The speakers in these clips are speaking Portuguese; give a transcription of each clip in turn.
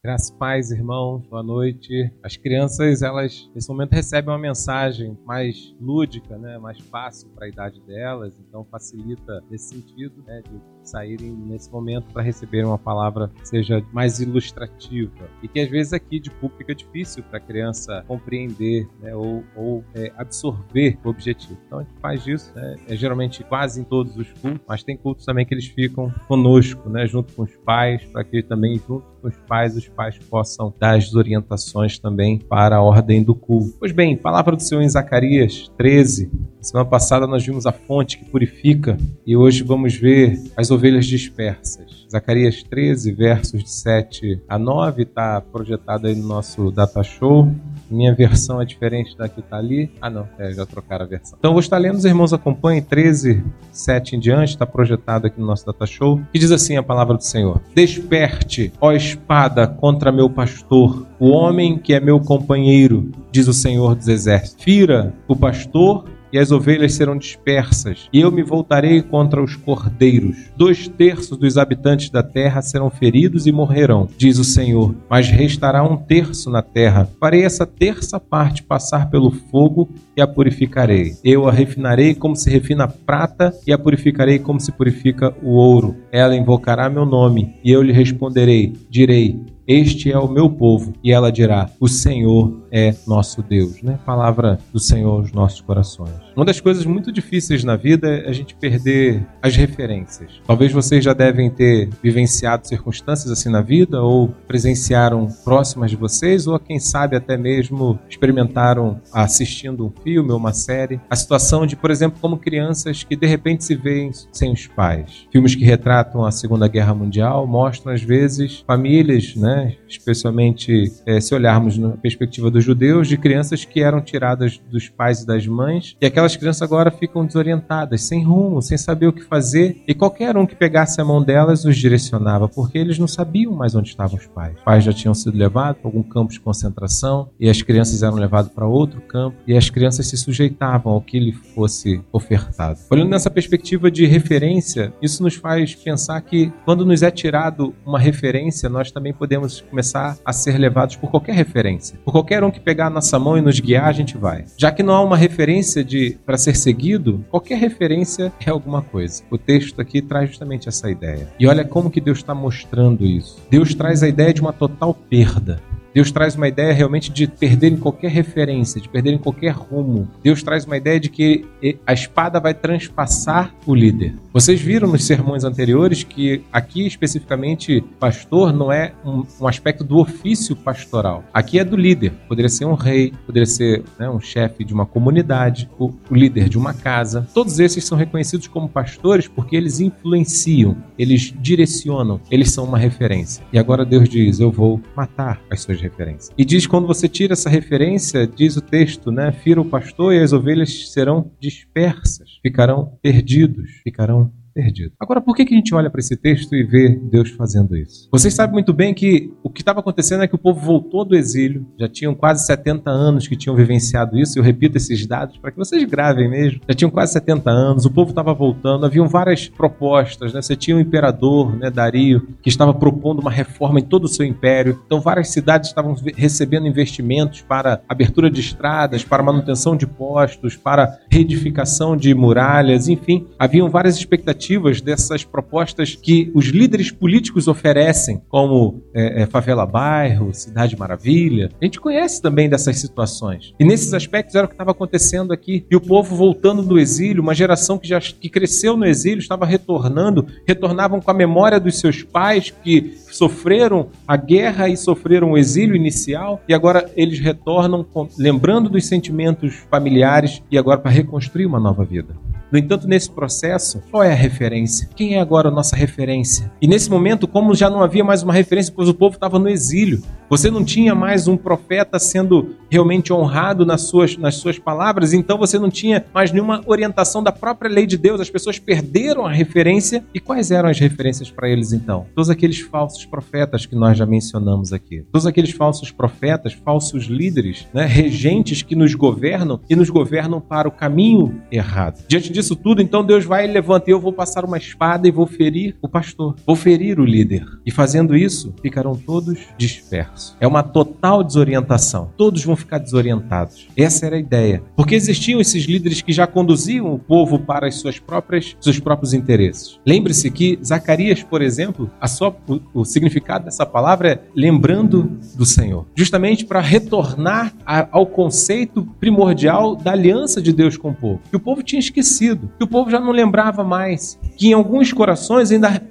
Graças pais, irmãos, boa noite. As crianças, elas nesse momento recebem uma mensagem mais lúdica, né, mais fácil para a idade delas, então facilita nesse sentido, né, de saírem nesse momento para receberem uma palavra que seja mais ilustrativa e que às vezes aqui de público fica difícil para a criança compreender, né, ou, ou é, absorver o objetivo. Então a gente faz isso, né, é geralmente quase em todos os cultos, mas tem cultos também que eles ficam conosco, né, junto com os pais, para que também junto os pais os pais possam dar as orientações também para a ordem do culto. Pois bem, palavra do Senhor em Zacarias 13. Semana passada nós vimos a fonte que purifica e hoje vamos ver as ovelhas dispersas. Zacarias 13, versos de 7 a 9, está projetado aí no nosso data show. Minha versão é diferente da que está ali. Ah, não, é, já trocaram a versão. Então, vou estar lendo, os irmãos acompanhem, 13, 7 em diante, está projetado aqui no nosso data show, que diz assim a palavra do Senhor: Desperte, ó espada, contra meu pastor, o homem que é meu companheiro, diz o Senhor dos Exércitos. Fira o pastor e as ovelhas serão dispersas, e eu me voltarei contra os cordeiros. Dois terços dos habitantes da terra serão feridos e morrerão, diz o Senhor, mas restará um terço na terra. Farei essa terça parte passar pelo fogo e a purificarei. Eu a refinarei como se refina a prata e a purificarei como se purifica o ouro. Ela invocará meu nome, e eu lhe responderei: direi este é o meu povo. E ela dirá: O Senhor é nosso Deus. Né? Palavra do Senhor aos nossos corações. Uma das coisas muito difíceis na vida é a gente perder as referências. Talvez vocês já devem ter vivenciado circunstâncias assim na vida, ou presenciaram próximas de vocês, ou quem sabe até mesmo experimentaram assistindo um filme ou uma série. A situação de, por exemplo, como crianças que de repente se veem sem os pais. Filmes que retratam a Segunda Guerra Mundial mostram às vezes famílias, né? especialmente é, se olharmos na perspectiva dos judeus, de crianças que eram tiradas dos pais e das mães, e aquelas crianças agora ficam desorientadas, sem rumo, sem saber o que fazer, e qualquer um que pegasse a mão delas os direcionava, porque eles não sabiam mais onde estavam os pais. Os pais já tinham sido levados para algum campo de concentração, e as crianças eram levadas para outro campo, e as crianças se sujeitavam ao que lhe fosse ofertado. Olhando nessa perspectiva de referência, isso nos faz pensar que quando nos é tirado uma referência, nós também podemos começar a ser levados por qualquer referência. Por qualquer que pegar a nossa mão e nos guiar, a gente vai. Já que não há uma referência de para ser seguido, qualquer referência é alguma coisa. O texto aqui traz justamente essa ideia. E olha como que Deus está mostrando isso. Deus traz a ideia de uma total perda. Deus traz uma ideia realmente de perderem qualquer referência, de perderem qualquer rumo. Deus traz uma ideia de que a espada vai transpassar o líder. Vocês viram nos sermões anteriores que aqui especificamente pastor não é um, um aspecto do ofício pastoral. Aqui é do líder. Poderia ser um rei, poderia ser né, um chefe de uma comunidade, o, o líder de uma casa. Todos esses são reconhecidos como pastores porque eles influenciam, eles direcionam, eles são uma referência. E agora Deus diz: Eu vou matar as suas referências. E diz quando você tira essa referência, diz o texto, né? Fira o pastor e as ovelhas serão dispersas, ficarão perdidos, ficarão perdido. Agora, por que, que a gente olha para esse texto e vê Deus fazendo isso? Vocês sabem muito bem que o que estava acontecendo é que o povo voltou do exílio, já tinham quase 70 anos que tinham vivenciado isso, eu repito esses dados para que vocês gravem mesmo. Já tinham quase 70 anos, o povo estava voltando, haviam várias propostas, né? Você tinha o imperador, né, Dario, que estava propondo uma reforma em todo o seu império. Então, várias cidades estavam recebendo investimentos para abertura de estradas, para manutenção de postos, para reedificação de muralhas, enfim, haviam várias expectativas dessas propostas que os líderes políticos oferecem, como é, é, Favela Bairro, Cidade Maravilha. A gente conhece também dessas situações. E nesses aspectos era o que estava acontecendo aqui. E o povo voltando do exílio, uma geração que já que cresceu no exílio, estava retornando, retornavam com a memória dos seus pais que sofreram a guerra e sofreram o exílio inicial, e agora eles retornam com, lembrando dos sentimentos familiares e agora para reconstruir uma nova vida. No entanto, nesse processo, qual é a referência? Quem é agora a nossa referência? E nesse momento, como já não havia mais uma referência, pois o povo estava no exílio, você não tinha mais um profeta sendo realmente honrado nas suas, nas suas palavras, então você não tinha mais nenhuma orientação da própria lei de Deus, as pessoas perderam a referência. E quais eram as referências para eles então? Todos aqueles falsos profetas que nós já mencionamos aqui. Todos aqueles falsos profetas, falsos líderes, né, regentes que nos governam e nos governam para o caminho errado. Diante disso tudo, então Deus vai e levanta, e eu vou passar uma espada e vou ferir o pastor, vou ferir o líder. E fazendo isso, ficarão todos dispersos. É uma total desorientação. Todos vão ficar desorientados. Essa era a ideia. Porque existiam esses líderes que já conduziam o povo para as suas próprias, seus próprios interesses. Lembre-se que Zacarias, por exemplo, a sua, o, o significado dessa palavra é lembrando do Senhor. Justamente para retornar a, ao conceito primordial da aliança de Deus com o povo. Que o povo tinha esquecido, que o povo já não lembrava mais, que em alguns corações ainda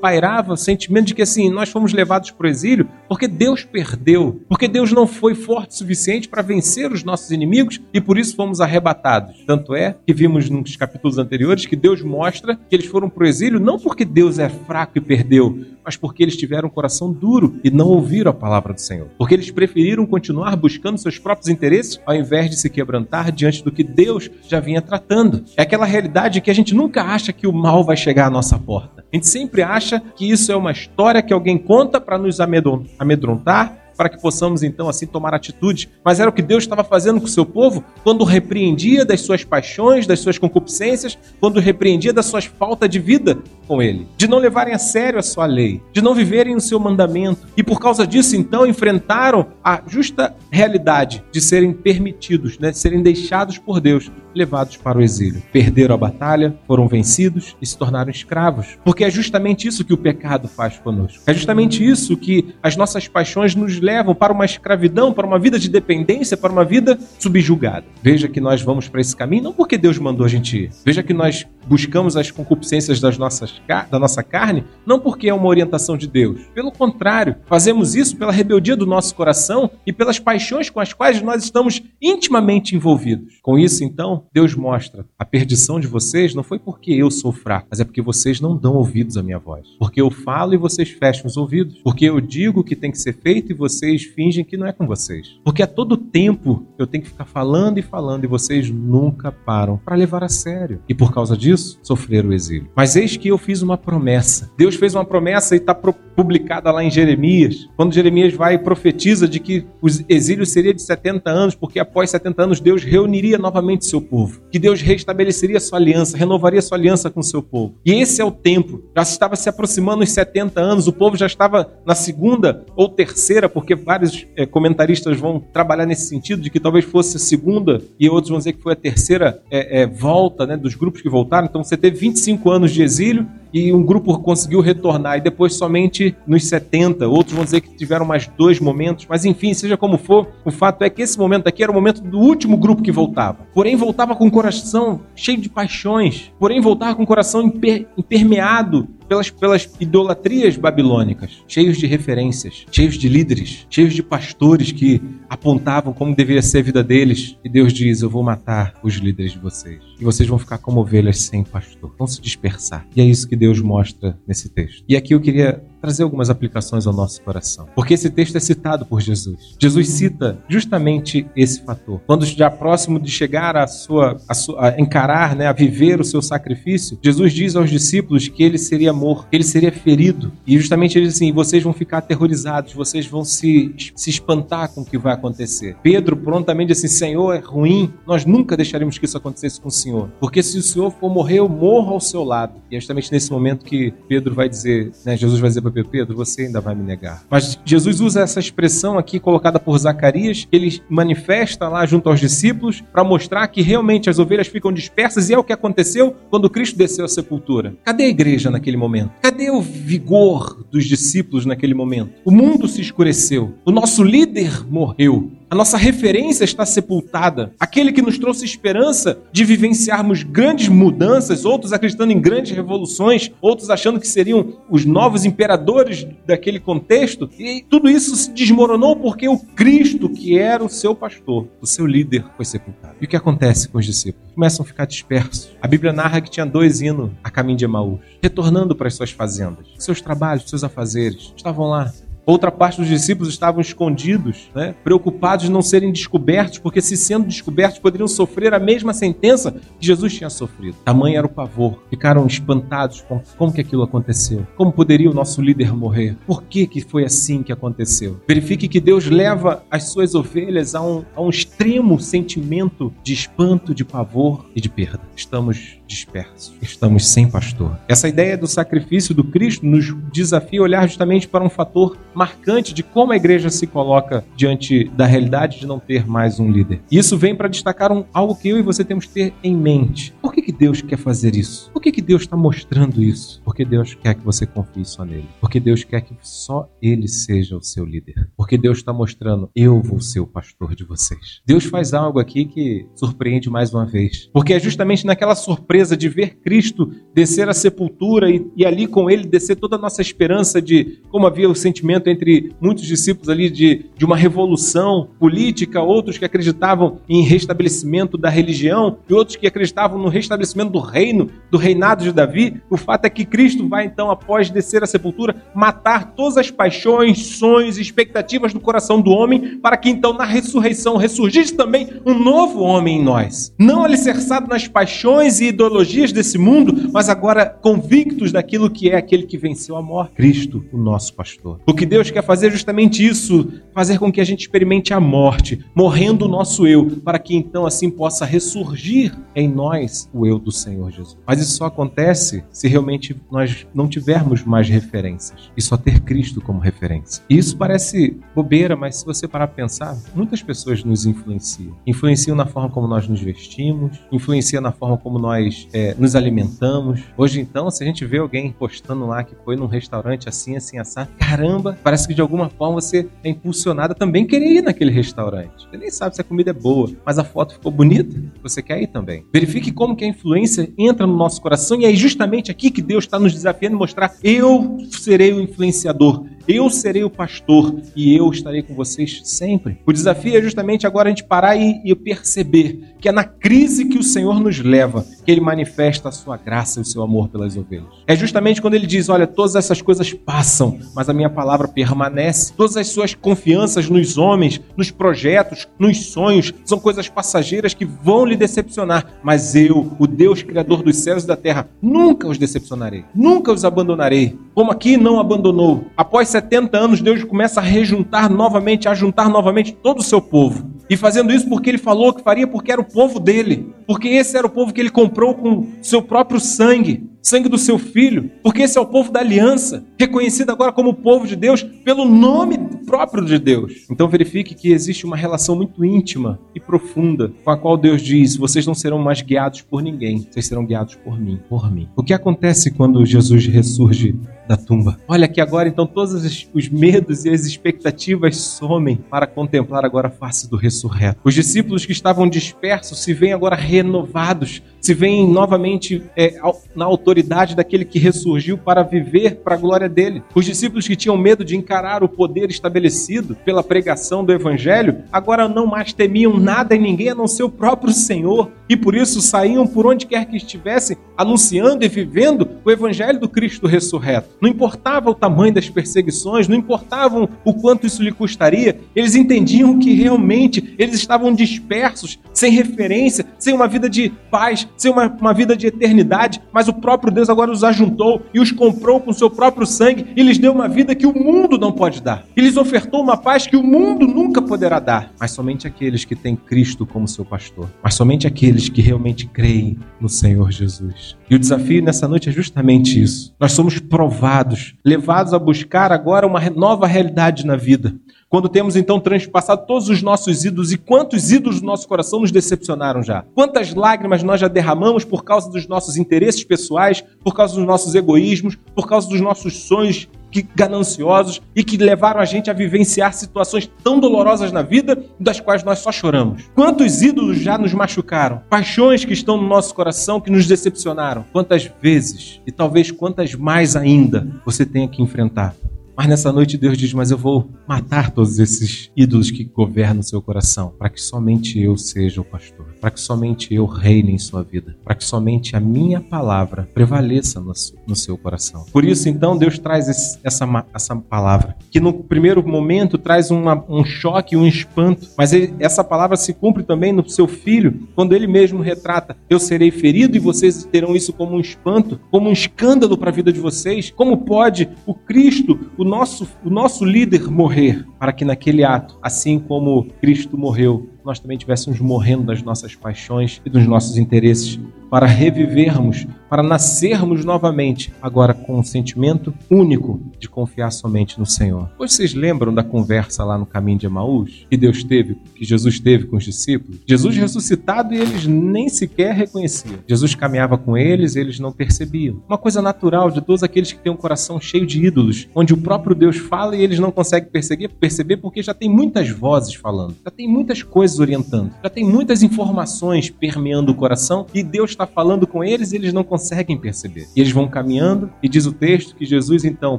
pairava o sentimento de que assim, nós fomos levados para o exílio porque Deus perdeu, porque Deus não foi forte o suficiente para vencer os nossos inimigos e por isso fomos arrebatados. Tanto é que vimos nos capítulos anteriores que Deus mostra que eles foram para o exílio não porque Deus é fraco e perdeu, mas porque eles tiveram um coração duro e não ouviram a palavra do Senhor. Porque eles preferiram continuar buscando seus próprios interesses ao invés de se quebrantar diante do que Deus já vinha tratando. É aquela realidade que a gente nunca acha que o mal vai chegar à nossa porta. A gente sempre acha que isso é uma história que alguém conta para nos amedrontar para que possamos então assim tomar atitude. Mas era o que Deus estava fazendo com o seu povo quando repreendia das suas paixões, das suas concupiscências, quando repreendia das suas faltas de vida com ele, de não levarem a sério a sua lei, de não viverem o seu mandamento. E por causa disso, então, enfrentaram a justa realidade de serem permitidos, né, de serem deixados por Deus, levados para o exílio. Perderam a batalha, foram vencidos e se tornaram escravos. Porque é justamente isso que o pecado faz conosco. É justamente isso que as nossas paixões nos levam para uma escravidão, para uma vida de dependência, para uma vida subjugada. Veja que nós vamos para esse caminho não porque Deus mandou a gente ir. Veja que nós buscamos as concupiscências das nossas, da nossa carne não porque é uma orientação de Deus. Pelo contrário, fazemos isso pela rebeldia do nosso coração e pelas paixões com as quais nós estamos intimamente envolvidos. Com isso, então, Deus mostra a perdição de vocês não foi porque eu sou fraco, mas é porque vocês não dão ouvidos à minha voz. Porque eu falo e vocês fecham os ouvidos. Porque eu digo o que tem que ser feito e vocês vocês fingem que não é com vocês. Porque a todo tempo eu tenho que ficar falando e falando e vocês nunca param para levar a sério. E por causa disso, sofrer o exílio. Mas eis que eu fiz uma promessa. Deus fez uma promessa e está publicada lá em Jeremias. Quando Jeremias vai e profetiza de que o exílio seria de 70 anos, porque após 70 anos Deus reuniria novamente seu povo. Que Deus restabeleceria sua aliança, renovaria sua aliança com seu povo. E esse é o tempo. Já estava se aproximando os 70 anos, o povo já estava na segunda ou terceira, vários é, comentaristas vão trabalhar nesse sentido, de que talvez fosse a segunda e outros vão dizer que foi a terceira é, é, volta né, dos grupos que voltaram. Então você teve 25 anos de exílio e um grupo conseguiu retornar, e depois somente nos 70. Outros vão dizer que tiveram mais dois momentos, mas enfim, seja como for, o fato é que esse momento aqui era o momento do último grupo que voltava. Porém, voltava com o coração cheio de paixões, porém, voltava com o coração imper impermeado pelas, pelas idolatrias babilônicas, cheios de referências, cheios de líderes, cheios de pastores que apontavam como deveria ser a vida deles. E Deus diz: Eu vou matar os líderes de vocês. E vocês vão ficar como ovelhas sem pastor, vão se dispersar. E é isso que Deus mostra nesse texto. E aqui eu queria trazer algumas aplicações ao nosso coração. Porque esse texto é citado por Jesus. Jesus cita justamente esse fator. Quando já próximo de chegar a sua, a, sua, a encarar, né, a viver o seu sacrifício, Jesus diz aos discípulos que ele seria morto, que ele seria ferido. E justamente ele diz assim: vocês vão ficar aterrorizados, vocês vão se, se espantar com o que vai acontecer. Pedro prontamente diz assim: Senhor, é ruim, nós nunca deixaremos que isso acontecesse com o Senhor. Porque se o Senhor for morrer, eu morro ao seu lado. E é justamente nesse momento que Pedro vai dizer, né, Jesus vai dizer para Pedro, você ainda vai me negar. Mas Jesus usa essa expressão aqui colocada por Zacarias, que ele manifesta lá junto aos discípulos para mostrar que realmente as ovelhas ficam dispersas e é o que aconteceu quando Cristo desceu à sepultura. Cadê a igreja naquele momento? Cadê o vigor dos discípulos naquele momento? O mundo se escureceu. O nosso líder morreu. A nossa referência está sepultada. Aquele que nos trouxe esperança de vivenciarmos grandes mudanças, outros acreditando em grandes revoluções, outros achando que seriam os novos imperadores daquele contexto. E tudo isso se desmoronou porque o Cristo, que era o seu pastor, o seu líder, foi sepultado. E o que acontece com os discípulos? Começam a ficar dispersos. A Bíblia narra que tinha dois indo a caminho de Emaús, retornando para as suas fazendas, seus trabalhos, seus afazeres. Estavam lá Outra parte dos discípulos estavam escondidos, né? preocupados de não serem descobertos, porque se sendo descobertos poderiam sofrer a mesma sentença que Jesus tinha sofrido. Tamanho era o pavor. Ficaram espantados com como que aquilo aconteceu. Como poderia o nosso líder morrer? Por que, que foi assim que aconteceu? Verifique que Deus leva as suas ovelhas a um, a um extremo sentimento de espanto, de pavor e de perda. Estamos dispersos, estamos sem pastor. Essa ideia do sacrifício do Cristo nos desafia a olhar justamente para um fator marcante de como a igreja se coloca diante da realidade de não ter mais um líder. Isso vem para destacar um, algo que eu e você temos que ter em mente. Por que, que Deus quer fazer isso? Por que, que Deus está mostrando isso? Porque Deus quer que você confie só nele. Porque Deus quer que só ele seja o seu líder. Porque Deus está mostrando, eu vou ser o pastor de vocês. Deus faz algo aqui que surpreende mais uma vez. Porque é justamente naquela surpresa de ver Cristo descer à sepultura e, e ali com ele descer toda a nossa esperança de como havia o sentimento entre muitos discípulos ali de, de uma revolução política, outros que acreditavam em restabelecimento da religião e outros que acreditavam no restabelecimento do reino, do reinado de Davi. O fato é que Cristo vai então, após descer à sepultura, matar todas as paixões, sonhos e expectativas do coração do homem, para que então na ressurreição ressurgisse também um novo homem em nós. Não alicerçado nas paixões e ideologias desse mundo, mas agora convictos daquilo que é aquele que venceu a morte, Cristo, o nosso pastor. O que Deus quer fazer justamente isso, fazer com que a gente experimente a morte, morrendo o nosso eu, para que então assim possa ressurgir em nós o eu do Senhor Jesus. Mas isso só acontece se realmente nós não tivermos mais referências e só ter Cristo como referência. E isso parece bobeira, mas se você parar para pensar, muitas pessoas nos influenciam. Influenciam na forma como nós nos vestimos, influenciam na forma como nós é, nos alimentamos. Hoje então, se a gente vê alguém postando lá que foi num restaurante assim, assim, assado, caramba, parece que de alguma forma você é impulsionado a também querer ir naquele restaurante. Você nem sabe se a comida é boa, mas a foto ficou bonita, você quer ir também. Verifique como que a influência entra no nosso coração e é justamente aqui que Deus está nos desafiando a mostrar: eu serei o influenciador, eu serei o pastor e eu estarei com vocês sempre. O desafio é justamente agora a gente parar e, e perceber que é na crise que o Senhor nos leva que ele manifesta a sua graça e o seu amor pelas ovelhas. É justamente quando ele diz: Olha, todas essas coisas passam, mas a minha palavra permanece. Todas as suas confianças nos homens, nos projetos, nos sonhos, são coisas passageiras que vão lhe decepcionar. Mas eu, o Deus Criador dos céus e da terra, nunca os decepcionarei, nunca os abandonarei. Como aqui não abandonou. Após 70 anos, Deus começa a rejuntar novamente, a juntar novamente todo o seu povo. E fazendo isso porque ele falou que faria, porque era o povo dele. Porque esse era o povo que ele comprou com seu próprio sangue sangue do seu filho, porque esse é o povo da aliança, reconhecido agora como povo de Deus pelo nome próprio de Deus. Então verifique que existe uma relação muito íntima e profunda com a qual Deus diz: vocês não serão mais guiados por ninguém, vocês serão guiados por mim, por mim. O que acontece quando Jesus ressurge da tumba? Olha que agora então todos os medos e as expectativas somem para contemplar agora a face do ressurreto. Os discípulos que estavam dispersos se veem agora renovados, se veem novamente é, na autoridade daquele que ressurgiu para viver para a glória dele. Os discípulos que tinham medo de encarar o poder estabelecido pela pregação do evangelho, agora não mais temiam nada e ninguém a não ser o próprio Senhor, e por isso saíam por onde quer que estivessem, anunciando e vivendo o evangelho do Cristo ressurreto. Não importava o tamanho das perseguições, não importavam o quanto isso lhe custaria, eles entendiam que realmente eles estavam dispersos, sem referência, sem uma vida de paz, sem uma, uma vida de eternidade, mas o próprio Deus agora os ajuntou e os comprou com seu próprio sangue e lhes deu uma vida que o mundo não pode dar. E lhes ofertou uma paz que o mundo nunca poderá dar. Mas somente aqueles que têm Cristo como seu pastor. Mas somente aqueles que realmente creem no Senhor Jesus. E o desafio nessa noite é justamente isso. Nós somos provados, levados a buscar agora uma nova realidade na vida. Quando temos então transpassado todos os nossos ídolos e quantos ídolos do nosso coração nos decepcionaram já? Quantas lágrimas nós já derramamos por causa dos nossos interesses pessoais, por causa dos nossos egoísmos, por causa dos nossos sonhos que, gananciosos e que levaram a gente a vivenciar situações tão dolorosas na vida das quais nós só choramos. Quantos ídolos já nos machucaram? Paixões que estão no nosso coração que nos decepcionaram? Quantas vezes e talvez quantas mais ainda você tenha que enfrentar? Mas nessa noite Deus diz: Mas eu vou matar todos esses ídolos que governam o seu coração, para que somente eu seja o pastor, para que somente eu reine em sua vida, para que somente a minha palavra prevaleça no, no seu coração. Por isso, então, Deus traz esse, essa, essa palavra, que no primeiro momento traz uma, um choque, um espanto, mas ele, essa palavra se cumpre também no seu filho, quando ele mesmo retrata: Eu serei ferido e vocês terão isso como um espanto, como um escândalo para a vida de vocês. Como pode o Cristo, o nosso, o nosso líder, morrer? Para que naquele ato, assim como Cristo morreu, nós também estivéssemos morrendo das nossas paixões e dos nossos interesses, para revivermos, para nascermos novamente, agora com um sentimento único de confiar somente no Senhor. Vocês lembram da conversa lá no caminho de Emaús que Deus teve, que Jesus teve com os discípulos? Jesus ressuscitado e eles nem sequer reconheciam. Jesus caminhava com eles e eles não percebiam. Uma coisa natural de todos aqueles que têm um coração cheio de ídolos, onde o próprio Deus fala e eles não conseguem perceber, perceber porque já tem muitas vozes falando, já tem muitas coisas orientando, já tem muitas informações permeando o coração e Deus está falando com eles e eles não conseguem perceber. E eles vão caminhando e diz o texto que Jesus então,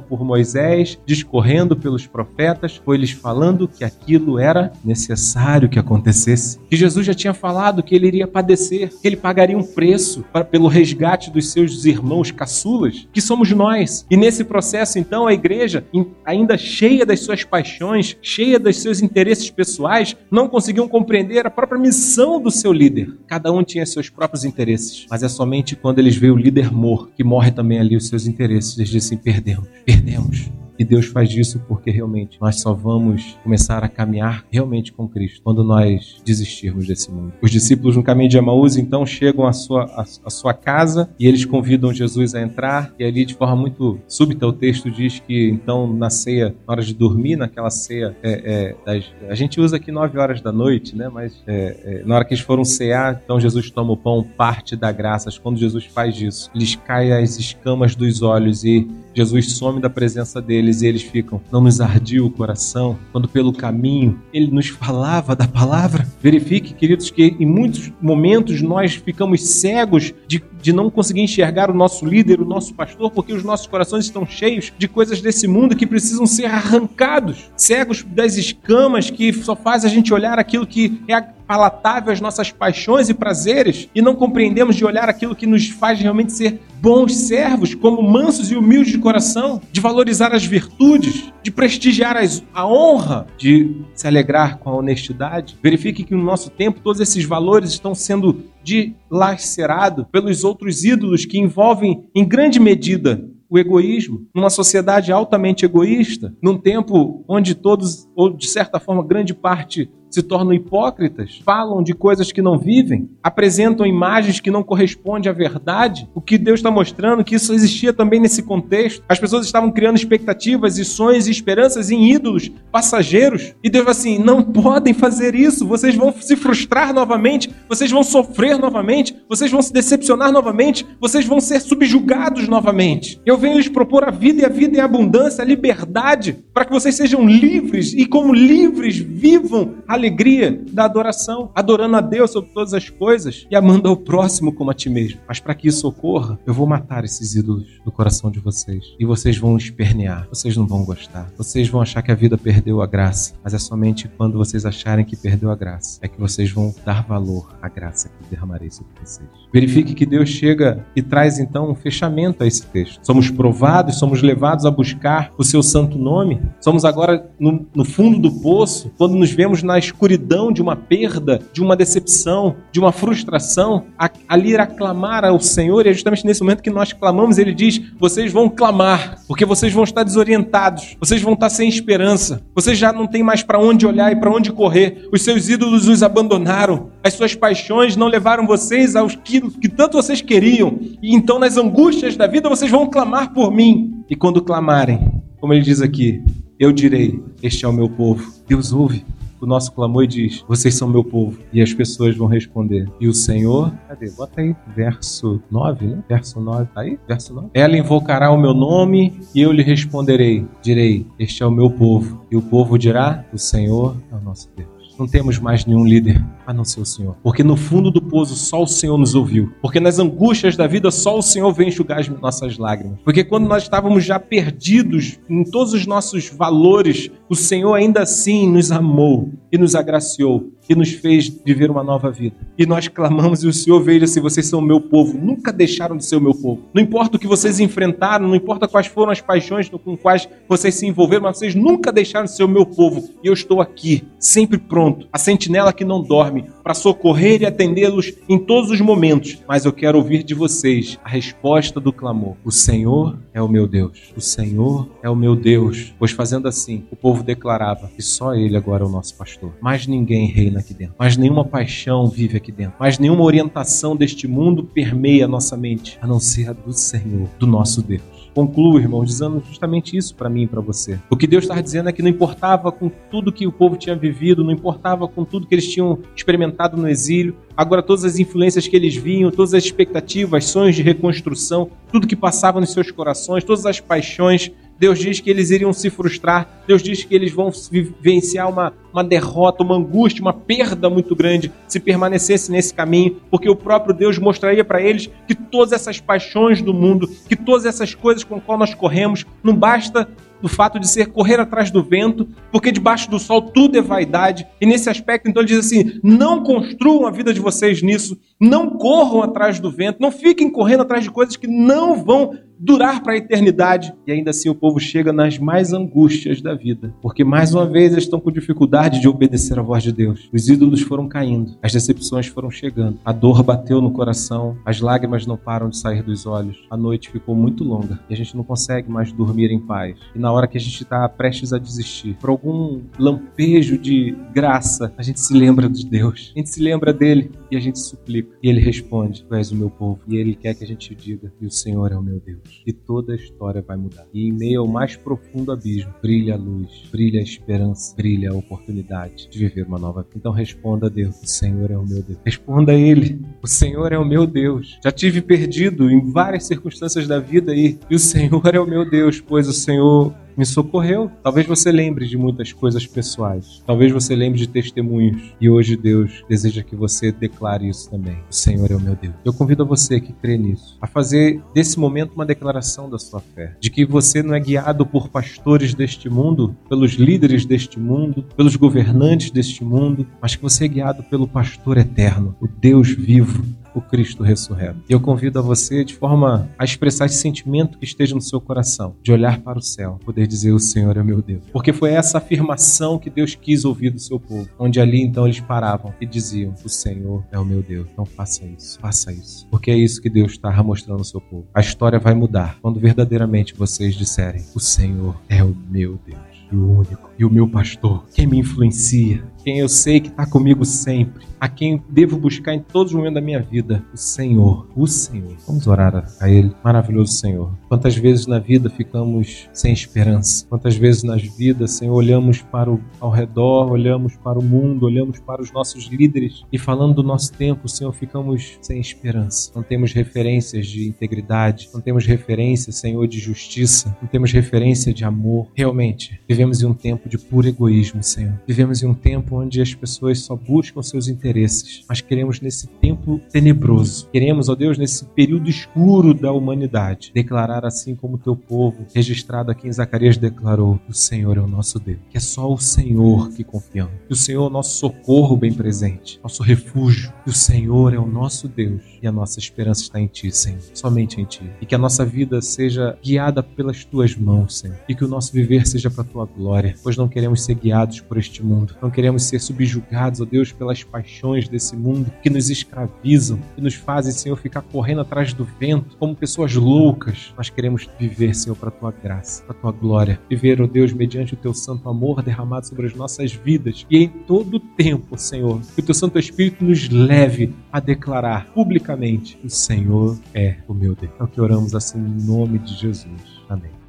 por Moisés, discorrendo pelos profetas, foi lhes falando que aquilo era necessário que acontecesse. Que Jesus já tinha falado que ele iria padecer, que ele pagaria um preço para, pelo resgate dos seus irmãos caçulas, que somos nós. E nesse processo então a igreja, ainda cheia das suas paixões, cheia dos seus interesses pessoais, não conseguiam compreender a própria missão do seu líder. Cada um tinha seus próprios interesses, mas é somente quando eles veem o líder morto que morre também ali os seus interesses. Eles dizem: perdemos, perdemos. E Deus faz isso porque realmente nós só vamos começar a caminhar realmente com Cristo quando nós desistirmos desse mundo. Os discípulos no caminho de Emaús então chegam à sua, à, à sua casa e eles convidam Jesus a entrar. E ali, de forma muito súbita, o texto diz que então na ceia, na hora de dormir, naquela ceia, é, é, das, a gente usa aqui nove horas da noite, né? Mas é, é, na hora que eles foram cear, então Jesus toma o pão, parte da graças. Quando Jesus faz isso, lhes cai as escamas dos olhos e Jesus some da presença deles e eles ficam, não nos ardia o coração quando pelo caminho ele nos falava da palavra. Verifique, queridos, que em muitos momentos nós ficamos cegos de, de não conseguir enxergar o nosso líder, o nosso pastor, porque os nossos corações estão cheios de coisas desse mundo que precisam ser arrancados, cegos das escamas que só faz a gente olhar aquilo que é palatável às nossas paixões e prazeres e não compreendemos de olhar aquilo que nos faz realmente ser bons servos, como mansos e humildes de coração, de valorizar as virtudes, de prestigiar as, a honra, de se alegrar com a honestidade. Verifique que no nosso tempo todos esses valores estão sendo dilacerados pelos outros ídolos que envolvem em grande medida o egoísmo, numa sociedade altamente egoísta, num tempo onde todos, ou de certa forma, grande parte se tornam hipócritas, falam de coisas que não vivem, apresentam imagens que não correspondem à verdade. O que Deus está mostrando que isso existia também nesse contexto. As pessoas estavam criando expectativas e sonhos e esperanças em ídolos passageiros. E Deus assim: não podem fazer isso. Vocês vão se frustrar novamente, vocês vão sofrer novamente, vocês vão se decepcionar novamente, vocês vão ser subjugados novamente. Eu venho lhes propor a vida e a vida em abundância, a liberdade, para que vocês sejam livres e, como livres, vivam a alegria da adoração, adorando a Deus sobre todas as coisas e amando ao próximo como a ti mesmo. Mas para que isso ocorra, eu vou matar esses ídolos do coração de vocês e vocês vão espernear, vocês não vão gostar, vocês vão achar que a vida perdeu a graça, mas é somente quando vocês acharem que perdeu a graça é que vocês vão dar valor à graça que derramarei sobre vocês. Verifique que Deus chega e traz então um fechamento a esse texto. Somos provados, somos levados a buscar o seu santo nome, somos agora no, no fundo do poço, quando nos vemos na escuridão de uma perda, de uma decepção, de uma frustração, a, ali ir clamar ao Senhor, e é justamente nesse momento que nós clamamos, ele diz: vocês vão clamar, porque vocês vão estar desorientados, vocês vão estar sem esperança, vocês já não têm mais para onde olhar e para onde correr, os seus ídolos os abandonaram, as suas paixões não levaram vocês aos que, que tanto vocês queriam, e então nas angústias da vida vocês vão clamar por mim, e quando clamarem, como ele diz aqui, eu direi: Este é o meu povo. Deus ouve o nosso clamor e diz: Vocês são meu povo. E as pessoas vão responder: E o Senhor? Cadê? Bota aí, verso 9, né? Verso 9, tá aí? Verso 9. Ela invocará o meu nome e eu lhe responderei. Direi: Este é o meu povo. E o povo dirá: O Senhor é o nosso Deus. Não temos mais nenhum líder a não ser o Senhor. Porque no fundo do poço só o Senhor nos ouviu. Porque nas angústias da vida só o Senhor vem enxugar as nossas lágrimas. Porque quando nós estávamos já perdidos em todos os nossos valores, o Senhor ainda assim nos amou e nos agraciou e nos fez viver uma nova vida. E nós clamamos e o Senhor veja se vocês são o meu povo. Nunca deixaram de ser o meu povo. Não importa o que vocês enfrentaram, não importa quais foram as paixões com quais vocês se envolveram, mas vocês nunca deixaram de ser o meu povo. E eu estou aqui, sempre pronto, a sentinela que não dorme, para socorrer e atendê-los em todos os momentos. Mas eu quero ouvir de vocês a resposta do clamor: O Senhor é o meu Deus. O Senhor é o meu Deus. Pois fazendo assim, o povo declarava que só Ele agora é o nosso pastor. Mais ninguém reina aqui dentro. Mais nenhuma paixão vive aqui dentro. Mais nenhuma orientação deste mundo permeia a nossa mente, a não ser a do Senhor, do nosso Deus concluo, irmão, dizendo justamente isso para mim e para você. O que Deus estava dizendo é que não importava com tudo que o povo tinha vivido, não importava com tudo que eles tinham experimentado no exílio, agora todas as influências que eles vinham, todas as expectativas, sonhos de reconstrução, tudo que passava nos seus corações, todas as paixões, Deus diz que eles iriam se frustrar, Deus diz que eles vão vivenciar uma, uma derrota, uma angústia, uma perda muito grande se permanecesse nesse caminho, porque o próprio Deus mostraria para eles que todas essas paixões do mundo, que todas essas coisas com as quais nós corremos, não basta do fato de ser correr atrás do vento, porque debaixo do sol tudo é vaidade. E nesse aspecto, então, ele diz assim: não construam a vida de vocês nisso, não corram atrás do vento, não fiquem correndo atrás de coisas que não vão durar para a eternidade. E ainda assim o povo chega nas mais angústias da vida, porque mais uma vez eles estão com dificuldade de obedecer à voz de Deus. Os ídolos foram caindo, as decepções foram chegando, a dor bateu no coração, as lágrimas não param de sair dos olhos, a noite ficou muito longa e a gente não consegue mais dormir em paz. E na hora que a gente está prestes a desistir, por algum lampejo de graça, a gente se lembra de Deus, a gente se lembra dele e a gente suplica. E ele responde: Tu és o meu povo. E ele quer que a gente diga: E o Senhor é o meu Deus e toda a história vai mudar. E em meio ao mais profundo abismo, brilha a luz, brilha a esperança, brilha a oportunidade de viver uma nova vida. Então responda a Deus: O Senhor é o meu Deus. Responda a Ele: O Senhor é o meu Deus. Já tive perdido em várias circunstâncias da vida aí, e o Senhor é o meu Deus, pois o Senhor me socorreu. Talvez você lembre de muitas coisas pessoais. Talvez você lembre de testemunhos. E hoje Deus deseja que você declare isso também. O Senhor é o meu Deus. Eu convido a você que crê nisso a fazer desse momento uma declaração da sua fé. De que você não é guiado por pastores deste mundo, pelos líderes deste mundo, pelos governantes deste mundo, mas que você é guiado pelo pastor eterno, o Deus vivo o Cristo ressurreto. E eu convido a você, de forma a expressar esse sentimento que esteja no seu coração, de olhar para o céu, poder dizer: O Senhor é meu Deus. Porque foi essa afirmação que Deus quis ouvir do seu povo, onde ali então eles paravam e diziam: O Senhor é o meu Deus. Então faça isso, faça isso. Porque é isso que Deus está mostrando ao seu povo. A história vai mudar quando verdadeiramente vocês disserem: O Senhor é o meu Deus e o único, e o meu pastor, quem me influencia, quem eu sei que está comigo sempre, a quem devo buscar em todos os momentos da minha vida, o Senhor, o Senhor. Vamos orar a Ele, maravilhoso Senhor. Quantas vezes na vida ficamos sem esperança? Quantas vezes nas vidas, Senhor, olhamos para o ao redor, olhamos para o mundo, olhamos para os nossos líderes e falando do nosso tempo, Senhor, ficamos sem esperança. Não temos referências de integridade, não temos referência, Senhor, de justiça, não temos referência de amor. Realmente, vivemos em um tempo de puro egoísmo, Senhor. Vivemos em um tempo onde as pessoas só buscam seus interesses, mas queremos nesse tempo tenebroso, queremos, ó Deus, nesse período escuro da humanidade, declarar assim como o teu povo, registrado aqui em Zacarias, declarou: O Senhor é o nosso Deus, que é só o Senhor que confiamos, que o Senhor é o nosso socorro bem presente, nosso refúgio, que o Senhor é o nosso Deus e a nossa esperança está em Ti, Senhor, somente em Ti, e que a nossa vida seja guiada pelas Tuas mãos, Senhor, e que o nosso viver seja para a Tua glória, pois não queremos ser guiados por este mundo, não queremos ser subjugados, ó Deus, pelas paixões desse mundo que nos escravizam, que nos fazem, Senhor, ficar correndo atrás do vento como pessoas loucas. Nós queremos viver, Senhor, para a tua graça, para a tua glória. Viver, ó Deus, mediante o teu santo amor derramado sobre as nossas vidas e em todo o tempo, Senhor, que o teu Santo Espírito nos leve a declarar publicamente: o Senhor é o meu Deus. É o que oramos assim em nome de Jesus. Amém.